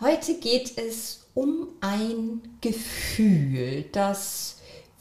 Heute geht es um ein Gefühl, das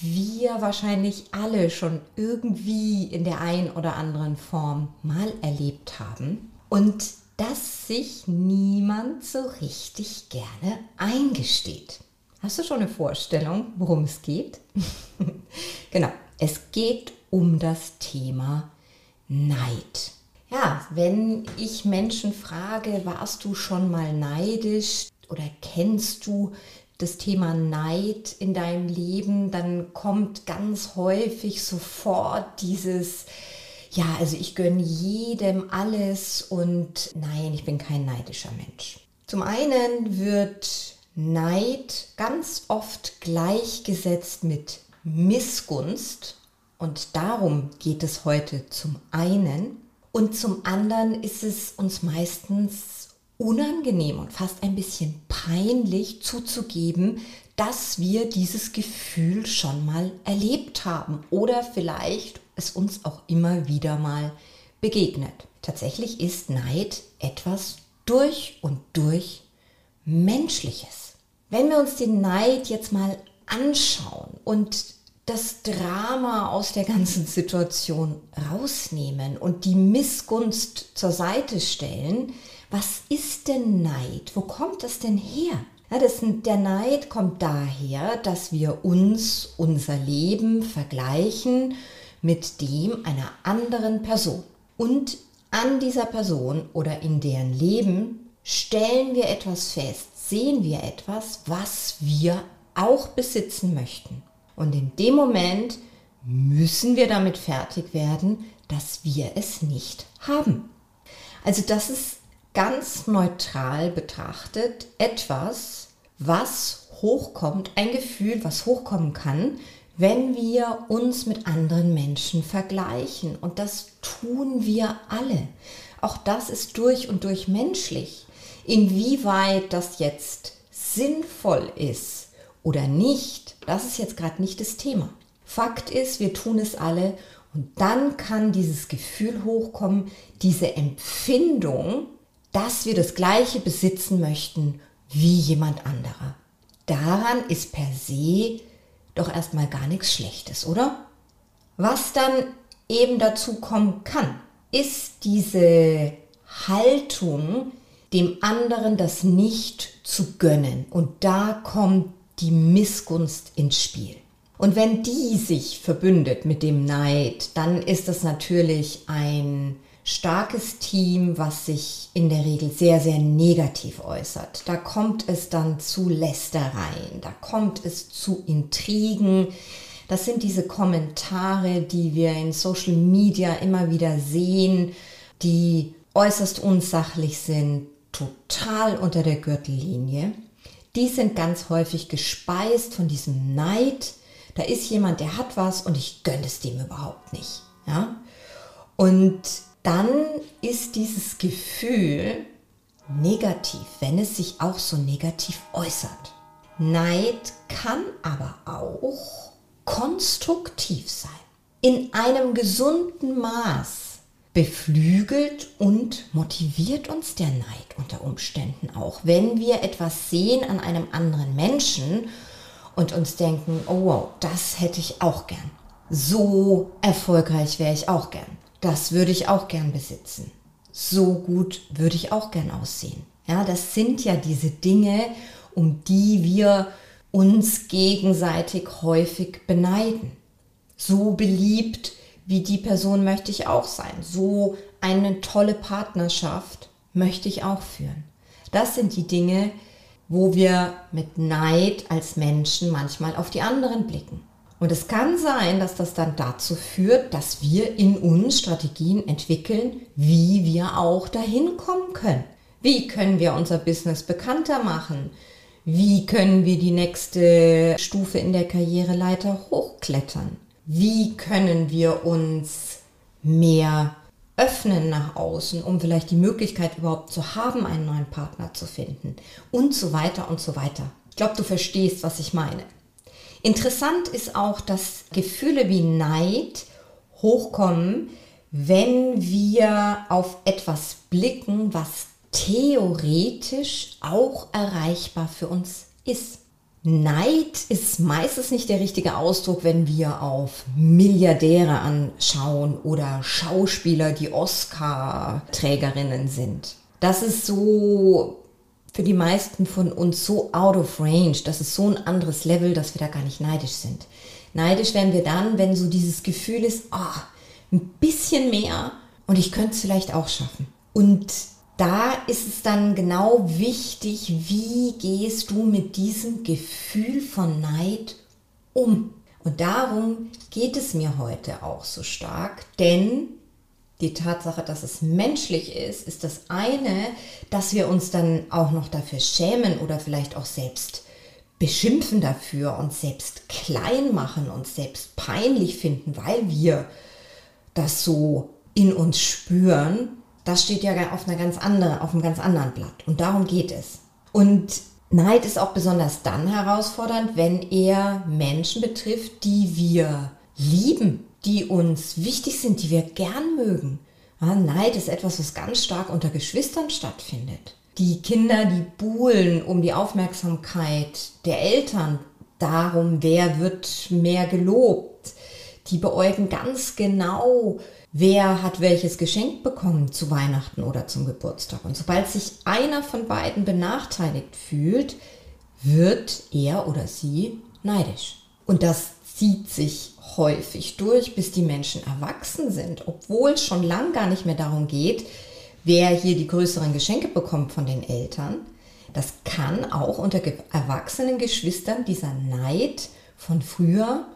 wir wahrscheinlich alle schon irgendwie in der einen oder anderen Form mal erlebt haben und das sich niemand so richtig gerne eingesteht. Hast du schon eine Vorstellung, worum es geht? genau, es geht um das Thema Neid. Ja, wenn ich Menschen frage, warst du schon mal neidisch oder kennst du das Thema Neid in deinem Leben, dann kommt ganz häufig sofort dieses, ja, also ich gönne jedem alles und nein, ich bin kein neidischer Mensch. Zum einen wird Neid ganz oft gleichgesetzt mit Missgunst und darum geht es heute zum einen. Und zum anderen ist es uns meistens unangenehm und fast ein bisschen peinlich zuzugeben, dass wir dieses Gefühl schon mal erlebt haben oder vielleicht es uns auch immer wieder mal begegnet. Tatsächlich ist Neid etwas durch und durch Menschliches. Wenn wir uns den Neid jetzt mal anschauen und das Drama aus der ganzen Situation rausnehmen und die Missgunst zur Seite stellen, was ist denn Neid? Wo kommt das denn her? Ja, das, der Neid kommt daher, dass wir uns, unser Leben vergleichen mit dem einer anderen Person. Und an dieser Person oder in deren Leben stellen wir etwas fest, sehen wir etwas, was wir auch besitzen möchten. Und in dem Moment müssen wir damit fertig werden, dass wir es nicht haben. Also das ist ganz neutral betrachtet etwas, was hochkommt, ein Gefühl, was hochkommen kann, wenn wir uns mit anderen Menschen vergleichen. Und das tun wir alle. Auch das ist durch und durch menschlich. Inwieweit das jetzt sinnvoll ist oder nicht, das ist jetzt gerade nicht das Thema. Fakt ist, wir tun es alle und dann kann dieses Gefühl hochkommen, diese Empfindung, dass wir das Gleiche besitzen möchten wie jemand anderer. Daran ist per se doch erstmal gar nichts Schlechtes, oder? Was dann eben dazu kommen kann, ist diese Haltung, dem anderen das nicht zu gönnen. Und da kommt die Missgunst ins Spiel. Und wenn die sich verbündet mit dem Neid, dann ist das natürlich ein starkes Team, was sich in der Regel sehr, sehr negativ äußert. Da kommt es dann zu Lästereien, da kommt es zu Intrigen. Das sind diese Kommentare, die wir in Social Media immer wieder sehen, die äußerst unsachlich sind, total unter der Gürtellinie die sind ganz häufig gespeist von diesem Neid. Da ist jemand, der hat was und ich gönne es dem überhaupt nicht. Ja? Und dann ist dieses Gefühl negativ, wenn es sich auch so negativ äußert. Neid kann aber auch konstruktiv sein. In einem gesunden Maß beflügelt und motiviert uns der Neid unter Umständen auch. Wenn wir etwas sehen an einem anderen Menschen und uns denken, oh wow, das hätte ich auch gern. So erfolgreich wäre ich auch gern. Das würde ich auch gern besitzen. So gut würde ich auch gern aussehen. Ja, das sind ja diese Dinge, um die wir uns gegenseitig häufig beneiden. So beliebt wie die Person möchte ich auch sein. So eine tolle Partnerschaft möchte ich auch führen. Das sind die Dinge, wo wir mit Neid als Menschen manchmal auf die anderen blicken. Und es kann sein, dass das dann dazu führt, dass wir in uns Strategien entwickeln, wie wir auch dahin kommen können. Wie können wir unser Business bekannter machen? Wie können wir die nächste Stufe in der Karriereleiter hochklettern? Wie können wir uns mehr öffnen nach außen, um vielleicht die Möglichkeit überhaupt zu haben, einen neuen Partner zu finden und so weiter und so weiter. Ich glaube, du verstehst, was ich meine. Interessant ist auch, dass Gefühle wie Neid hochkommen, wenn wir auf etwas blicken, was theoretisch auch erreichbar für uns ist. Neid ist meistens nicht der richtige Ausdruck, wenn wir auf Milliardäre anschauen oder Schauspieler, die Oscar-Trägerinnen sind. Das ist so für die meisten von uns so out of range, das ist so ein anderes Level, dass wir da gar nicht neidisch sind. Neidisch werden wir dann, wenn so dieses Gefühl ist, ah, ein bisschen mehr und ich könnte es vielleicht auch schaffen. Und da ist es dann genau wichtig, wie gehst du mit diesem Gefühl von Neid um. Und darum geht es mir heute auch so stark, denn die Tatsache, dass es menschlich ist, ist das eine, dass wir uns dann auch noch dafür schämen oder vielleicht auch selbst beschimpfen dafür, uns selbst klein machen, uns selbst peinlich finden, weil wir das so in uns spüren das steht ja auf, einer ganz andere, auf einem ganz anderen Blatt. Und darum geht es. Und Neid ist auch besonders dann herausfordernd, wenn er Menschen betrifft, die wir lieben, die uns wichtig sind, die wir gern mögen. Ja, Neid ist etwas, was ganz stark unter Geschwistern stattfindet. Die Kinder, die buhlen um die Aufmerksamkeit der Eltern darum, wer wird mehr gelobt. Die beäugen ganz genau, wer hat welches Geschenk bekommen zu Weihnachten oder zum Geburtstag. Und sobald sich einer von beiden benachteiligt fühlt, wird er oder sie neidisch. Und das zieht sich häufig durch, bis die Menschen erwachsen sind, obwohl es schon lang gar nicht mehr darum geht, wer hier die größeren Geschenke bekommt von den Eltern. Das kann auch unter erwachsenen Geschwistern dieser Neid von früher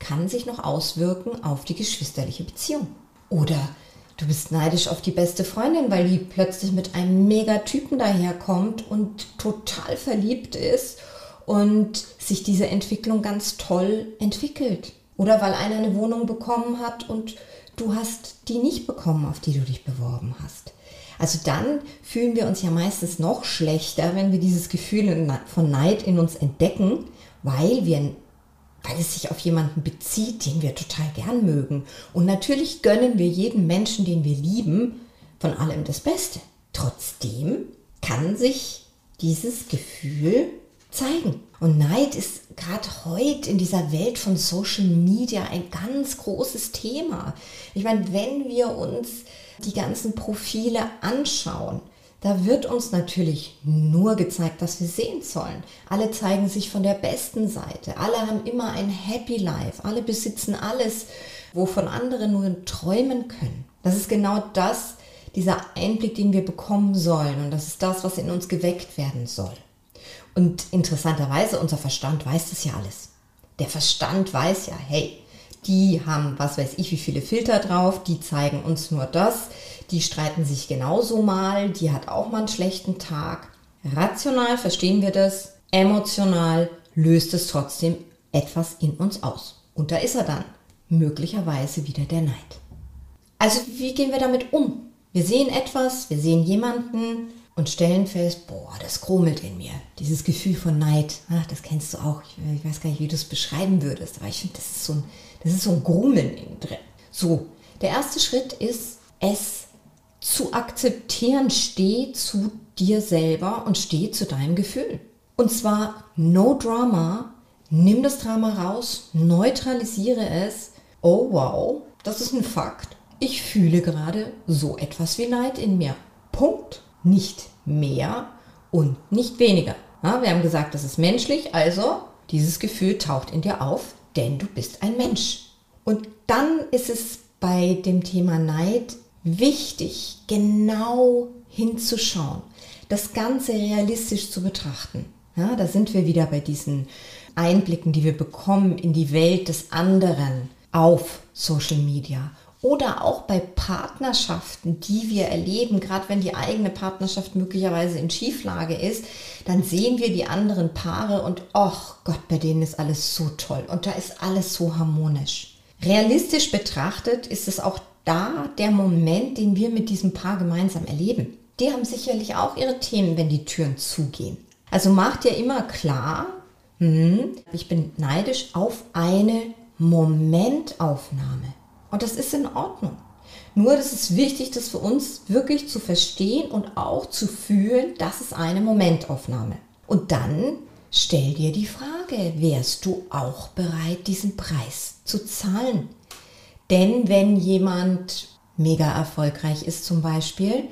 kann sich noch auswirken auf die geschwisterliche Beziehung. Oder du bist neidisch auf die beste Freundin, weil die plötzlich mit einem Megatypen daherkommt und total verliebt ist und sich diese Entwicklung ganz toll entwickelt. Oder weil einer eine Wohnung bekommen hat und du hast die nicht bekommen, auf die du dich beworben hast. Also dann fühlen wir uns ja meistens noch schlechter, wenn wir dieses Gefühl von Neid in uns entdecken, weil wir weil es sich auf jemanden bezieht, den wir total gern mögen. Und natürlich gönnen wir jedem Menschen, den wir lieben, von allem das Beste. Trotzdem kann sich dieses Gefühl zeigen. Und Neid ist gerade heute in dieser Welt von Social Media ein ganz großes Thema. Ich meine, wenn wir uns die ganzen Profile anschauen, da wird uns natürlich nur gezeigt, was wir sehen sollen. Alle zeigen sich von der besten Seite. Alle haben immer ein Happy Life. Alle besitzen alles, wovon andere nur träumen können. Das ist genau das, dieser Einblick, den wir bekommen sollen. Und das ist das, was in uns geweckt werden soll. Und interessanterweise, unser Verstand weiß das ja alles. Der Verstand weiß ja, hey, die haben, was weiß ich, wie viele Filter drauf, die zeigen uns nur das, die streiten sich genauso mal, die hat auch mal einen schlechten Tag. Rational verstehen wir das, emotional löst es trotzdem etwas in uns aus. Und da ist er dann, möglicherweise wieder der Neid. Also wie gehen wir damit um? Wir sehen etwas, wir sehen jemanden und stellen fest, boah, das grummelt in mir. Dieses Gefühl von Neid, ach, das kennst du auch. Ich, weiß gar nicht, wie du es beschreiben würdest, aber ich finde, das ist so ein, das so ein Grummeln innen drin. So, der erste Schritt ist, es zu akzeptieren, steh zu dir selber und steh zu deinem Gefühl. Und zwar no drama, nimm das Drama raus, neutralisiere es. Oh wow, das ist ein Fakt. Ich fühle gerade so etwas wie Neid in mir. Punkt. Nicht mehr und nicht weniger. Ja, wir haben gesagt, das ist menschlich, also dieses Gefühl taucht in dir auf, denn du bist ein Mensch. Und dann ist es bei dem Thema Neid wichtig, genau hinzuschauen, das Ganze realistisch zu betrachten. Ja, da sind wir wieder bei diesen Einblicken, die wir bekommen in die Welt des anderen auf Social Media oder auch bei Partnerschaften, die wir erleben, gerade wenn die eigene Partnerschaft möglicherweise in Schieflage ist, dann sehen wir die anderen Paare und ach Gott, bei denen ist alles so toll und da ist alles so harmonisch. Realistisch betrachtet ist es auch da der Moment, den wir mit diesem Paar gemeinsam erleben. Die haben sicherlich auch ihre Themen, wenn die Türen zugehen. Also macht dir immer klar, hm, ich bin neidisch auf eine Momentaufnahme. Und das ist in Ordnung. Nur das ist wichtig, das für uns wirklich zu verstehen und auch zu fühlen, das ist eine Momentaufnahme. Und dann stell dir die Frage, wärst du auch bereit, diesen Preis zu zahlen? Denn wenn jemand mega erfolgreich ist zum Beispiel,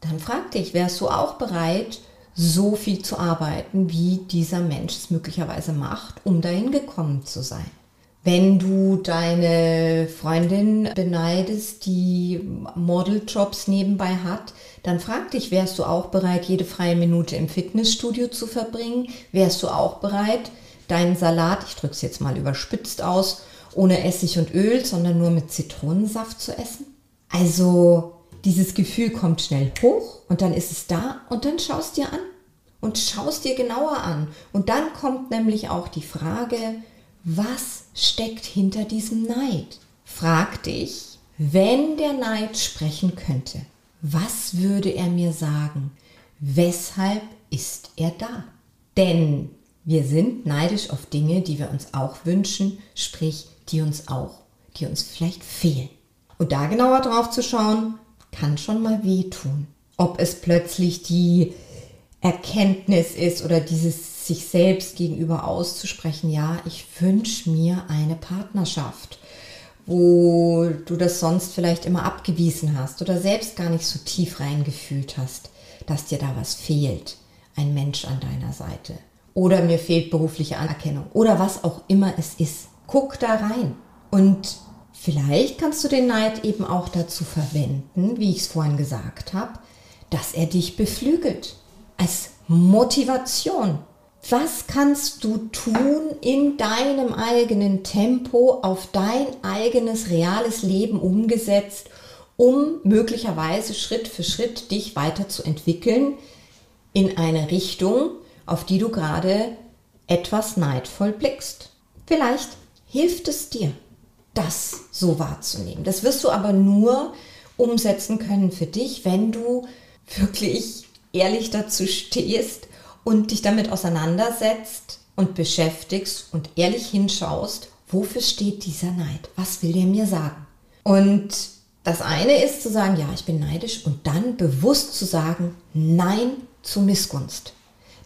dann frag dich, wärst du auch bereit, so viel zu arbeiten, wie dieser Mensch es möglicherweise macht, um dahin gekommen zu sein? Wenn du deine Freundin beneidest, die Modeljobs nebenbei hat, dann frag dich, wärst du auch bereit, jede freie Minute im Fitnessstudio zu verbringen? Wärst du auch bereit, deinen Salat, ich drücke es jetzt mal überspitzt aus, ohne Essig und Öl, sondern nur mit Zitronensaft zu essen? Also dieses Gefühl kommt schnell hoch und dann ist es da und dann schaust dir an und schaust dir genauer an. Und dann kommt nämlich auch die Frage, was steckt hinter diesem Neid? Frag dich, wenn der Neid sprechen könnte, was würde er mir sagen? Weshalb ist er da? Denn wir sind neidisch auf Dinge, die wir uns auch wünschen, sprich, die uns auch, die uns vielleicht fehlen. Und da genauer drauf zu schauen, kann schon mal wehtun. Ob es plötzlich die Erkenntnis ist oder dieses sich selbst gegenüber auszusprechen, ja, ich wünsche mir eine Partnerschaft, wo du das sonst vielleicht immer abgewiesen hast oder selbst gar nicht so tief reingefühlt hast, dass dir da was fehlt, ein Mensch an deiner Seite. Oder mir fehlt berufliche Anerkennung oder was auch immer es ist. Guck da rein. Und vielleicht kannst du den Neid eben auch dazu verwenden, wie ich es vorhin gesagt habe, dass er dich beflügelt. Als Motivation, was kannst du tun in deinem eigenen Tempo, auf dein eigenes reales Leben umgesetzt, um möglicherweise Schritt für Schritt dich weiterzuentwickeln in eine Richtung, auf die du gerade etwas neidvoll blickst. Vielleicht hilft es dir, das so wahrzunehmen. Das wirst du aber nur umsetzen können für dich, wenn du wirklich ehrlich dazu stehst und dich damit auseinandersetzt und beschäftigst und ehrlich hinschaust, wofür steht dieser Neid? Was will der mir sagen? Und das eine ist zu sagen, ja, ich bin neidisch und dann bewusst zu sagen, nein zu Missgunst.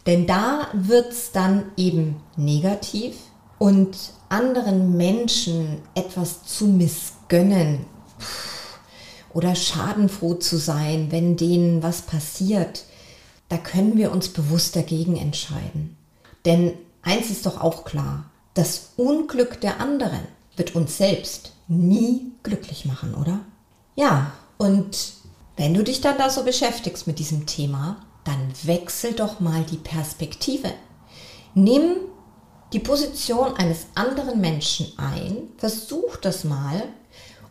Denn da wird es dann eben negativ und anderen Menschen etwas zu missgönnen oder schadenfroh zu sein, wenn denen was passiert, da können wir uns bewusst dagegen entscheiden. Denn eins ist doch auch klar, das Unglück der anderen wird uns selbst nie glücklich machen, oder? Ja, und wenn du dich dann da so beschäftigst mit diesem Thema, dann wechsel doch mal die Perspektive. Nimm die Position eines anderen Menschen ein, versuch das mal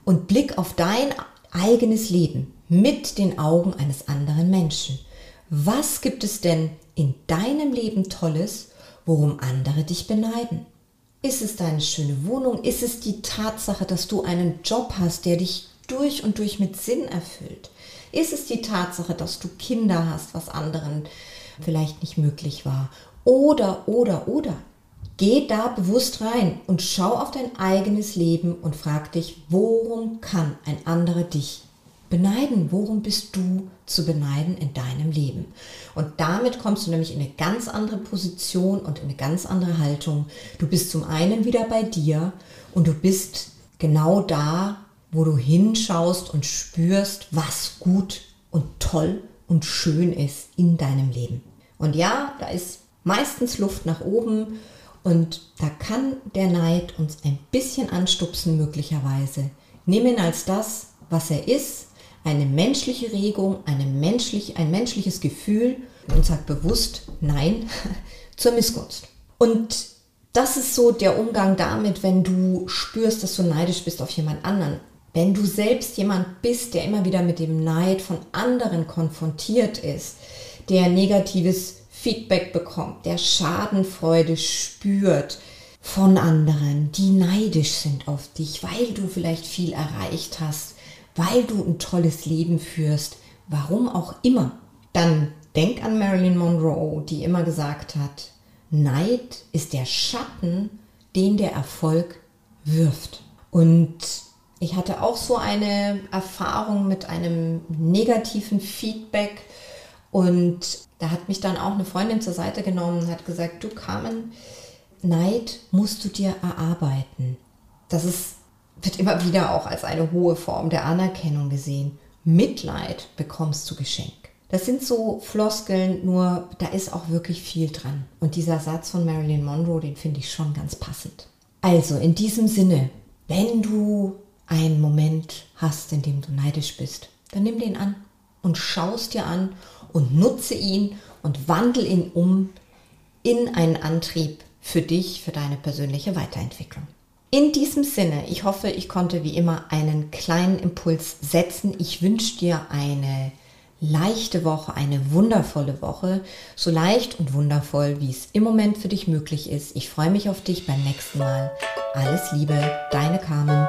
und blick auf dein eigenes Leben mit den Augen eines anderen Menschen. Was gibt es denn in deinem Leben Tolles, worum andere dich beneiden? Ist es deine schöne Wohnung? Ist es die Tatsache, dass du einen Job hast, der dich durch und durch mit Sinn erfüllt? Ist es die Tatsache, dass du Kinder hast, was anderen vielleicht nicht möglich war? Oder, oder, oder. Geh da bewusst rein und schau auf dein eigenes Leben und frag dich, worum kann ein anderer dich beneiden. Worum bist du zu beneiden in deinem Leben? Und damit kommst du nämlich in eine ganz andere Position und in eine ganz andere Haltung. Du bist zum einen wieder bei dir und du bist genau da, wo du hinschaust und spürst, was gut und toll und schön ist in deinem Leben. Und ja, da ist meistens Luft nach oben und da kann der Neid uns ein bisschen anstupsen möglicherweise. Nimm ihn als das, was er ist eine menschliche Regung, eine menschlich, ein menschliches Gefühl und sagt bewusst Nein zur Missgunst. Und das ist so der Umgang damit, wenn du spürst, dass du neidisch bist auf jemand anderen. Wenn du selbst jemand bist, der immer wieder mit dem Neid von anderen konfrontiert ist, der negatives Feedback bekommt, der Schadenfreude spürt von anderen, die neidisch sind auf dich, weil du vielleicht viel erreicht hast, weil du ein tolles Leben führst, warum auch immer, dann denk an Marilyn Monroe, die immer gesagt hat, Neid ist der Schatten, den der Erfolg wirft. Und ich hatte auch so eine Erfahrung mit einem negativen Feedback und da hat mich dann auch eine Freundin zur Seite genommen und hat gesagt, du Carmen, Neid musst du dir erarbeiten. Das ist, wird immer wieder auch als eine hohe Form der Anerkennung gesehen. Mitleid bekommst du geschenkt. Das sind so Floskeln, nur da ist auch wirklich viel dran. Und dieser Satz von Marilyn Monroe, den finde ich schon ganz passend. Also in diesem Sinne, wenn du einen Moment hast, in dem du neidisch bist, dann nimm den an und schaust dir an und nutze ihn und wandel ihn um in einen Antrieb für dich, für deine persönliche Weiterentwicklung. In diesem Sinne, ich hoffe, ich konnte wie immer einen kleinen Impuls setzen. Ich wünsche dir eine leichte Woche, eine wundervolle Woche, so leicht und wundervoll, wie es im Moment für dich möglich ist. Ich freue mich auf dich beim nächsten Mal. Alles Liebe, deine Carmen.